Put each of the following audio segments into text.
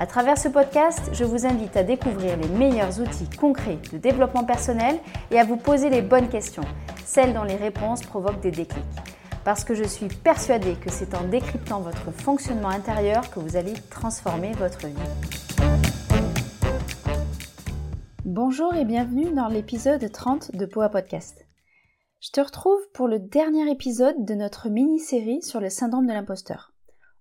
À travers ce podcast, je vous invite à découvrir les meilleurs outils concrets de développement personnel et à vous poser les bonnes questions, celles dont les réponses provoquent des déclics. Parce que je suis persuadée que c'est en décryptant votre fonctionnement intérieur que vous allez transformer votre vie. Bonjour et bienvenue dans l'épisode 30 de Poa Podcast. Je te retrouve pour le dernier épisode de notre mini-série sur le syndrome de l'imposteur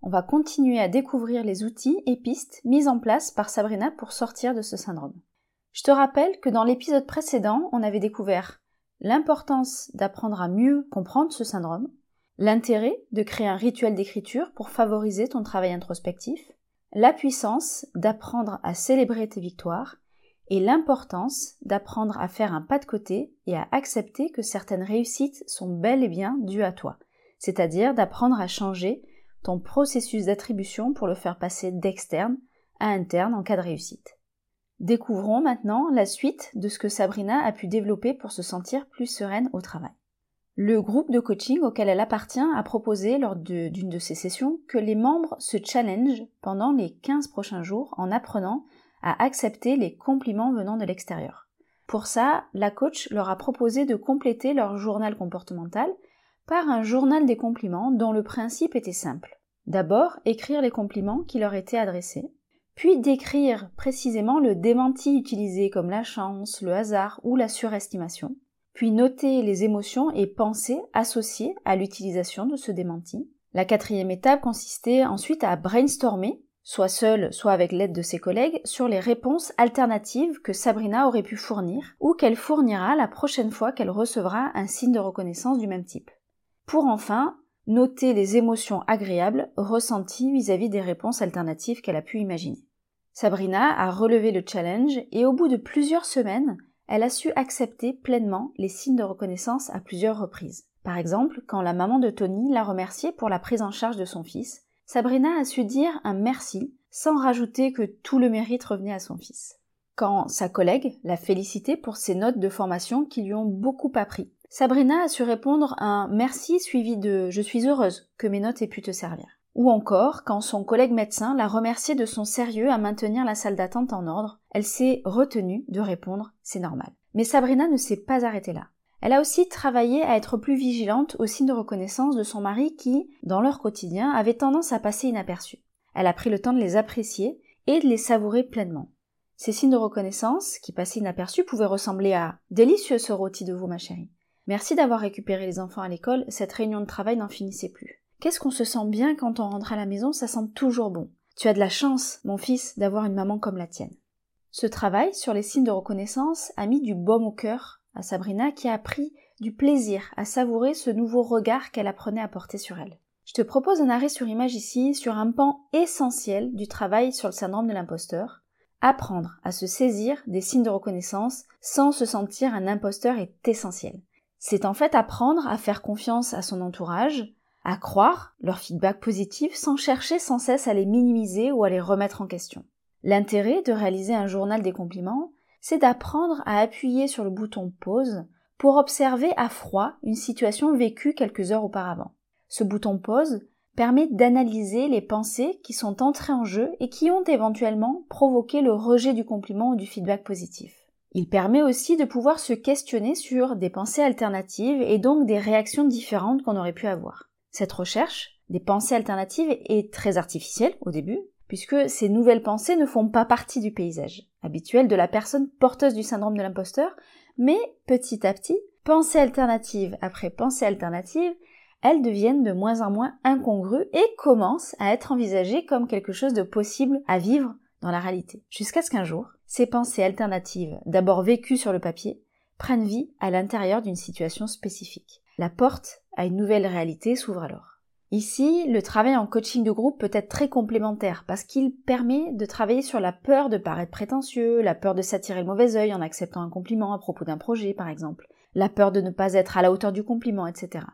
on va continuer à découvrir les outils et pistes mis en place par Sabrina pour sortir de ce syndrome. Je te rappelle que dans l'épisode précédent, on avait découvert l'importance d'apprendre à mieux comprendre ce syndrome, l'intérêt de créer un rituel d'écriture pour favoriser ton travail introspectif, la puissance d'apprendre à célébrer tes victoires et l'importance d'apprendre à faire un pas de côté et à accepter que certaines réussites sont bel et bien dues à toi, c'est-à-dire d'apprendre à changer ton processus d'attribution pour le faire passer d'externe à interne en cas de réussite. Découvrons maintenant la suite de ce que Sabrina a pu développer pour se sentir plus sereine au travail. Le groupe de coaching auquel elle appartient a proposé lors d'une de, ses sessions que les membres se challengent pendant les 15 prochains jours en apprenant à accepter les compliments venant de l'extérieur. Pour ça, la coach leur a proposé de compléter leur journal comportemental par un journal des compliments dont le principe était simple. D'abord, écrire les compliments qui leur étaient adressés, puis décrire précisément le démenti utilisé comme la chance, le hasard ou la surestimation, puis noter les émotions et pensées associées à l'utilisation de ce démenti. La quatrième étape consistait ensuite à brainstormer, soit seule, soit avec l'aide de ses collègues, sur les réponses alternatives que Sabrina aurait pu fournir ou qu'elle fournira la prochaine fois qu'elle recevra un signe de reconnaissance du même type pour enfin noter les émotions agréables ressenties vis-à-vis des réponses alternatives qu'elle a pu imaginer. Sabrina a relevé le challenge et au bout de plusieurs semaines, elle a su accepter pleinement les signes de reconnaissance à plusieurs reprises. Par exemple, quand la maman de Tony l'a remerciée pour la prise en charge de son fils, Sabrina a su dire un merci sans rajouter que tout le mérite revenait à son fils. Quand sa collègue l'a félicité pour ses notes de formation qui lui ont beaucoup appris, Sabrina a su répondre un merci suivi de je suis heureuse que mes notes aient pu te servir. Ou encore, quand son collègue médecin l'a remercié de son sérieux à maintenir la salle d'attente en ordre, elle s'est retenue de répondre c'est normal. Mais Sabrina ne s'est pas arrêtée là. Elle a aussi travaillé à être plus vigilante aux signes de reconnaissance de son mari qui, dans leur quotidien, avait tendance à passer inaperçus. Elle a pris le temps de les apprécier et de les savourer pleinement. Ces signes de reconnaissance, qui passaient inaperçus, pouvaient ressembler à délicieux ce rôti de vous, ma chérie. Merci d'avoir récupéré les enfants à l'école, cette réunion de travail n'en finissait plus. Qu'est-ce qu'on se sent bien quand on rentre à la maison, ça sent toujours bon. Tu as de la chance, mon fils, d'avoir une maman comme la tienne. Ce travail sur les signes de reconnaissance a mis du baume au cœur à Sabrina qui a pris du plaisir à savourer ce nouveau regard qu'elle apprenait à porter sur elle. Je te propose un arrêt sur image ici sur un pan essentiel du travail sur le syndrome de l'imposteur. Apprendre à se saisir des signes de reconnaissance sans se sentir un imposteur est essentiel. C'est en fait apprendre à faire confiance à son entourage, à croire leur feedback positif sans chercher sans cesse à les minimiser ou à les remettre en question. L'intérêt de réaliser un journal des compliments, c'est d'apprendre à appuyer sur le bouton pause pour observer à froid une situation vécue quelques heures auparavant. Ce bouton pause permet d'analyser les pensées qui sont entrées en jeu et qui ont éventuellement provoqué le rejet du compliment ou du feedback positif. Il permet aussi de pouvoir se questionner sur des pensées alternatives et donc des réactions différentes qu'on aurait pu avoir. Cette recherche des pensées alternatives est très artificielle au début, puisque ces nouvelles pensées ne font pas partie du paysage habituel de la personne porteuse du syndrome de l'imposteur, mais petit à petit, pensée alternative après pensée alternative, elles deviennent de moins en moins incongrues et commencent à être envisagées comme quelque chose de possible à vivre dans la réalité. Jusqu'à ce qu'un jour, ces pensées alternatives, d'abord vécues sur le papier, prennent vie à l'intérieur d'une situation spécifique. La porte à une nouvelle réalité s'ouvre alors. Ici, le travail en coaching de groupe peut être très complémentaire parce qu'il permet de travailler sur la peur de paraître prétentieux, la peur de s'attirer le mauvais œil en acceptant un compliment à propos d'un projet par exemple, la peur de ne pas être à la hauteur du compliment, etc.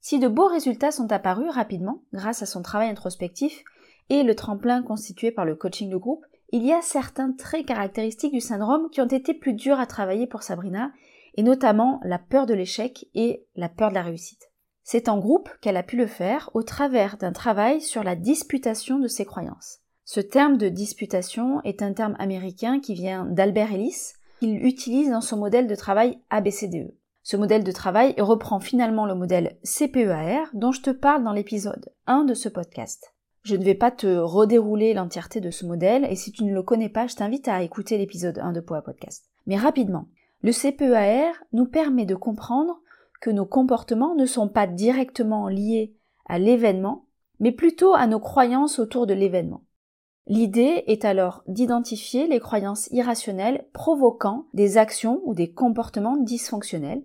Si de beaux résultats sont apparus rapidement grâce à son travail introspectif et le tremplin constitué par le coaching de groupe, il y a certains traits caractéristiques du syndrome qui ont été plus durs à travailler pour Sabrina, et notamment la peur de l'échec et la peur de la réussite. C'est en groupe qu'elle a pu le faire au travers d'un travail sur la disputation de ses croyances. Ce terme de disputation est un terme américain qui vient d'Albert Ellis, qu'il utilise dans son modèle de travail ABCDE. Ce modèle de travail reprend finalement le modèle CPEAR dont je te parle dans l'épisode 1 de ce podcast. Je ne vais pas te redérouler l'entièreté de ce modèle et si tu ne le connais pas, je t'invite à écouter l'épisode 1 de Poa Podcast. Mais rapidement, le CPEAR nous permet de comprendre que nos comportements ne sont pas directement liés à l'événement, mais plutôt à nos croyances autour de l'événement. L'idée est alors d'identifier les croyances irrationnelles provoquant des actions ou des comportements dysfonctionnels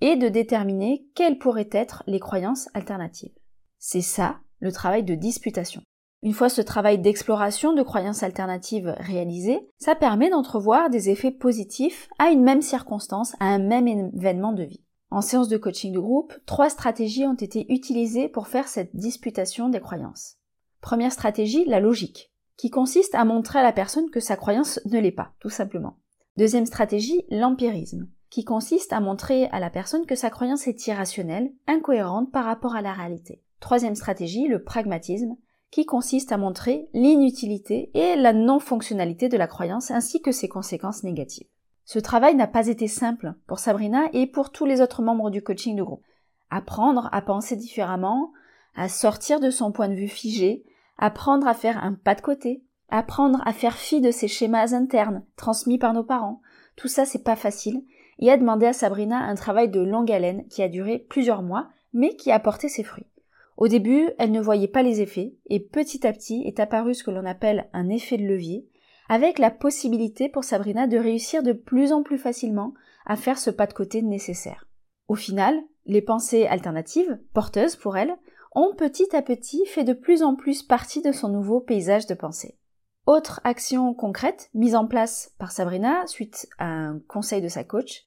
et de déterminer quelles pourraient être les croyances alternatives. C'est ça le travail de disputation. Une fois ce travail d'exploration de croyances alternatives réalisé, ça permet d'entrevoir des effets positifs à une même circonstance, à un même événement de vie. En séance de coaching de groupe, trois stratégies ont été utilisées pour faire cette disputation des croyances. Première stratégie, la logique, qui consiste à montrer à la personne que sa croyance ne l'est pas, tout simplement. Deuxième stratégie, l'empirisme, qui consiste à montrer à la personne que sa croyance est irrationnelle, incohérente par rapport à la réalité. Troisième stratégie, le pragmatisme, qui consiste à montrer l'inutilité et la non-fonctionnalité de la croyance ainsi que ses conséquences négatives. Ce travail n'a pas été simple pour Sabrina et pour tous les autres membres du coaching de groupe. Apprendre à penser différemment, à sortir de son point de vue figé, apprendre à faire un pas de côté, apprendre à faire fi de ces schémas internes transmis par nos parents. Tout ça, c'est pas facile et a demandé à Sabrina un travail de longue haleine qui a duré plusieurs mois, mais qui a porté ses fruits. Au début, elle ne voyait pas les effets, et petit à petit est apparu ce que l'on appelle un effet de levier, avec la possibilité pour Sabrina de réussir de plus en plus facilement à faire ce pas de côté nécessaire. Au final, les pensées alternatives, porteuses pour elle, ont petit à petit fait de plus en plus partie de son nouveau paysage de pensée. Autre action concrète mise en place par Sabrina suite à un conseil de sa coach,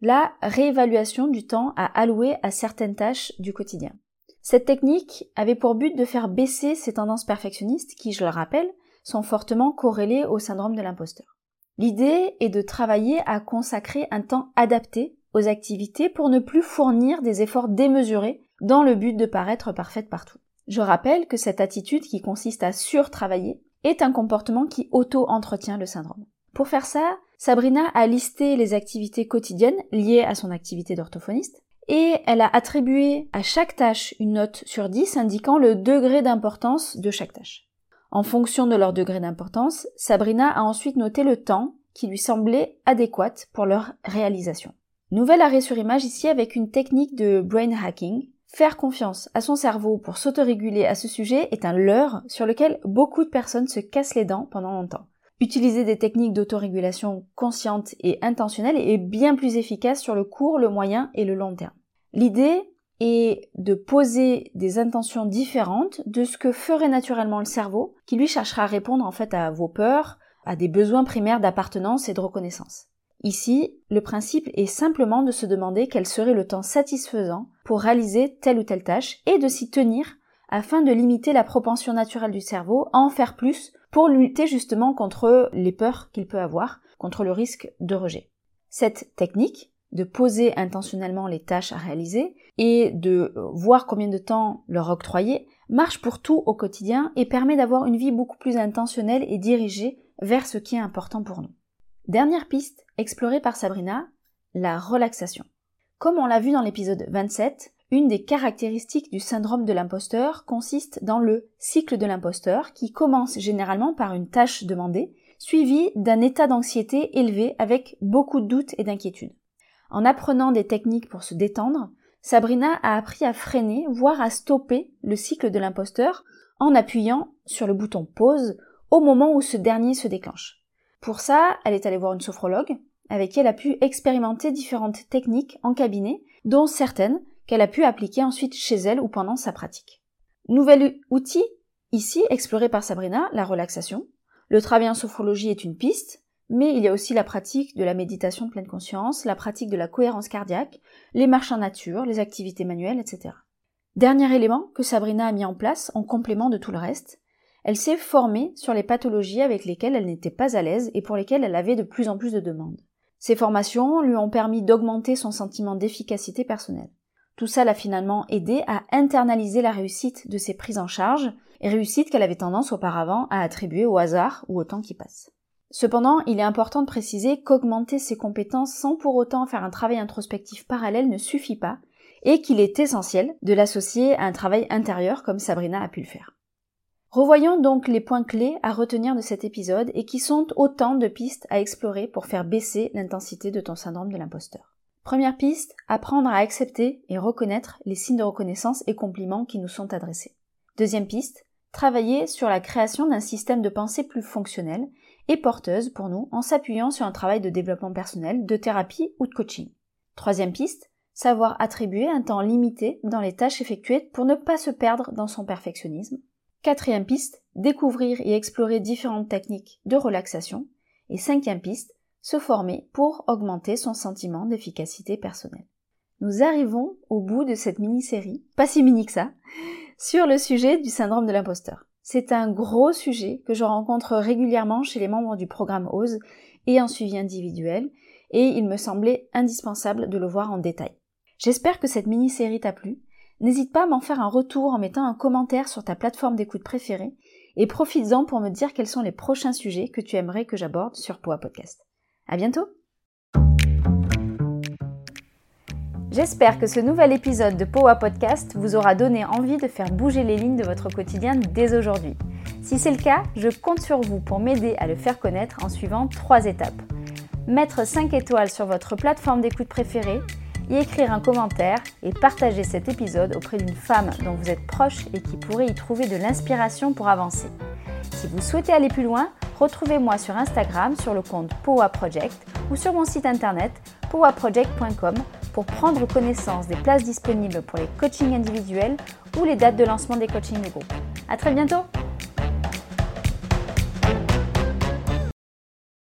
la réévaluation du temps à allouer à certaines tâches du quotidien. Cette technique avait pour but de faire baisser ces tendances perfectionnistes qui, je le rappelle, sont fortement corrélées au syndrome de l'imposteur. L'idée est de travailler à consacrer un temps adapté aux activités pour ne plus fournir des efforts démesurés dans le but de paraître parfaite partout. Je rappelle que cette attitude qui consiste à surtravailler est un comportement qui auto-entretient le syndrome. Pour faire ça, Sabrina a listé les activités quotidiennes liées à son activité d'orthophoniste et elle a attribué à chaque tâche une note sur 10 indiquant le degré d'importance de chaque tâche. En fonction de leur degré d'importance, Sabrina a ensuite noté le temps qui lui semblait adéquat pour leur réalisation. Nouvel arrêt sur image ici avec une technique de brain hacking. Faire confiance à son cerveau pour s'autoréguler à ce sujet est un leurre sur lequel beaucoup de personnes se cassent les dents pendant longtemps. Utiliser des techniques d'autorégulation conscientes et intentionnelles est bien plus efficace sur le court, le moyen et le long terme. L'idée et de poser des intentions différentes de ce que ferait naturellement le cerveau, qui lui cherchera à répondre en fait à vos peurs, à des besoins primaires d'appartenance et de reconnaissance. Ici, le principe est simplement de se demander quel serait le temps satisfaisant pour réaliser telle ou telle tâche et de s'y tenir afin de limiter la propension naturelle du cerveau à en faire plus pour lutter justement contre les peurs qu'il peut avoir, contre le risque de rejet. Cette technique de poser intentionnellement les tâches à réaliser et de voir combien de temps leur octroyer marche pour tout au quotidien et permet d'avoir une vie beaucoup plus intentionnelle et dirigée vers ce qui est important pour nous. Dernière piste explorée par Sabrina, la relaxation. Comme on l'a vu dans l'épisode 27, une des caractéristiques du syndrome de l'imposteur consiste dans le cycle de l'imposteur qui commence généralement par une tâche demandée, suivie d'un état d'anxiété élevé avec beaucoup de doutes et d'inquiétudes. En apprenant des techniques pour se détendre, Sabrina a appris à freiner, voire à stopper le cycle de l'imposteur en appuyant sur le bouton pause au moment où ce dernier se déclenche. Pour ça, elle est allée voir une sophrologue, avec qui elle a pu expérimenter différentes techniques en cabinet, dont certaines qu'elle a pu appliquer ensuite chez elle ou pendant sa pratique. Nouvel outil, ici exploré par Sabrina, la relaxation. Le travail en sophrologie est une piste, mais il y a aussi la pratique de la méditation de pleine conscience, la pratique de la cohérence cardiaque, les marches en nature, les activités manuelles, etc. Dernier élément que Sabrina a mis en place en complément de tout le reste, elle s'est formée sur les pathologies avec lesquelles elle n'était pas à l'aise et pour lesquelles elle avait de plus en plus de demandes. Ces formations lui ont permis d'augmenter son sentiment d'efficacité personnelle. Tout ça l'a finalement aidé à internaliser la réussite de ses prises en charge, et réussite qu'elle avait tendance auparavant à attribuer au hasard ou au temps qui passe. Cependant, il est important de préciser qu'augmenter ses compétences sans pour autant faire un travail introspectif parallèle ne suffit pas, et qu'il est essentiel de l'associer à un travail intérieur comme Sabrina a pu le faire. Revoyons donc les points clés à retenir de cet épisode et qui sont autant de pistes à explorer pour faire baisser l'intensité de ton syndrome de l'imposteur. Première piste, apprendre à accepter et reconnaître les signes de reconnaissance et compliments qui nous sont adressés. Deuxième piste, travailler sur la création d'un système de pensée plus fonctionnel et porteuse pour nous en s'appuyant sur un travail de développement personnel, de thérapie ou de coaching. Troisième piste, savoir attribuer un temps limité dans les tâches effectuées pour ne pas se perdre dans son perfectionnisme. Quatrième piste, découvrir et explorer différentes techniques de relaxation. Et cinquième piste, se former pour augmenter son sentiment d'efficacité personnelle. Nous arrivons au bout de cette mini-série, pas si mini que ça, sur le sujet du syndrome de l'imposteur. C'est un gros sujet que je rencontre régulièrement chez les membres du programme OSE et en suivi individuel, et il me semblait indispensable de le voir en détail. J'espère que cette mini-série t'a plu. N'hésite pas à m'en faire un retour en mettant un commentaire sur ta plateforme d'écoute préférée et profites-en pour me dire quels sont les prochains sujets que tu aimerais que j'aborde sur Poa Podcast. À bientôt! J'espère que ce nouvel épisode de Powa Podcast vous aura donné envie de faire bouger les lignes de votre quotidien dès aujourd'hui. Si c'est le cas, je compte sur vous pour m'aider à le faire connaître en suivant trois étapes. Mettre 5 étoiles sur votre plateforme d'écoute préférée, y écrire un commentaire et partager cet épisode auprès d'une femme dont vous êtes proche et qui pourrait y trouver de l'inspiration pour avancer. Si vous souhaitez aller plus loin, retrouvez-moi sur Instagram sur le compte Powa Project ou sur mon site internet powaproject.com pour prendre connaissance des places disponibles pour les coachings individuels ou les dates de lancement des coachings de groupe. À très bientôt!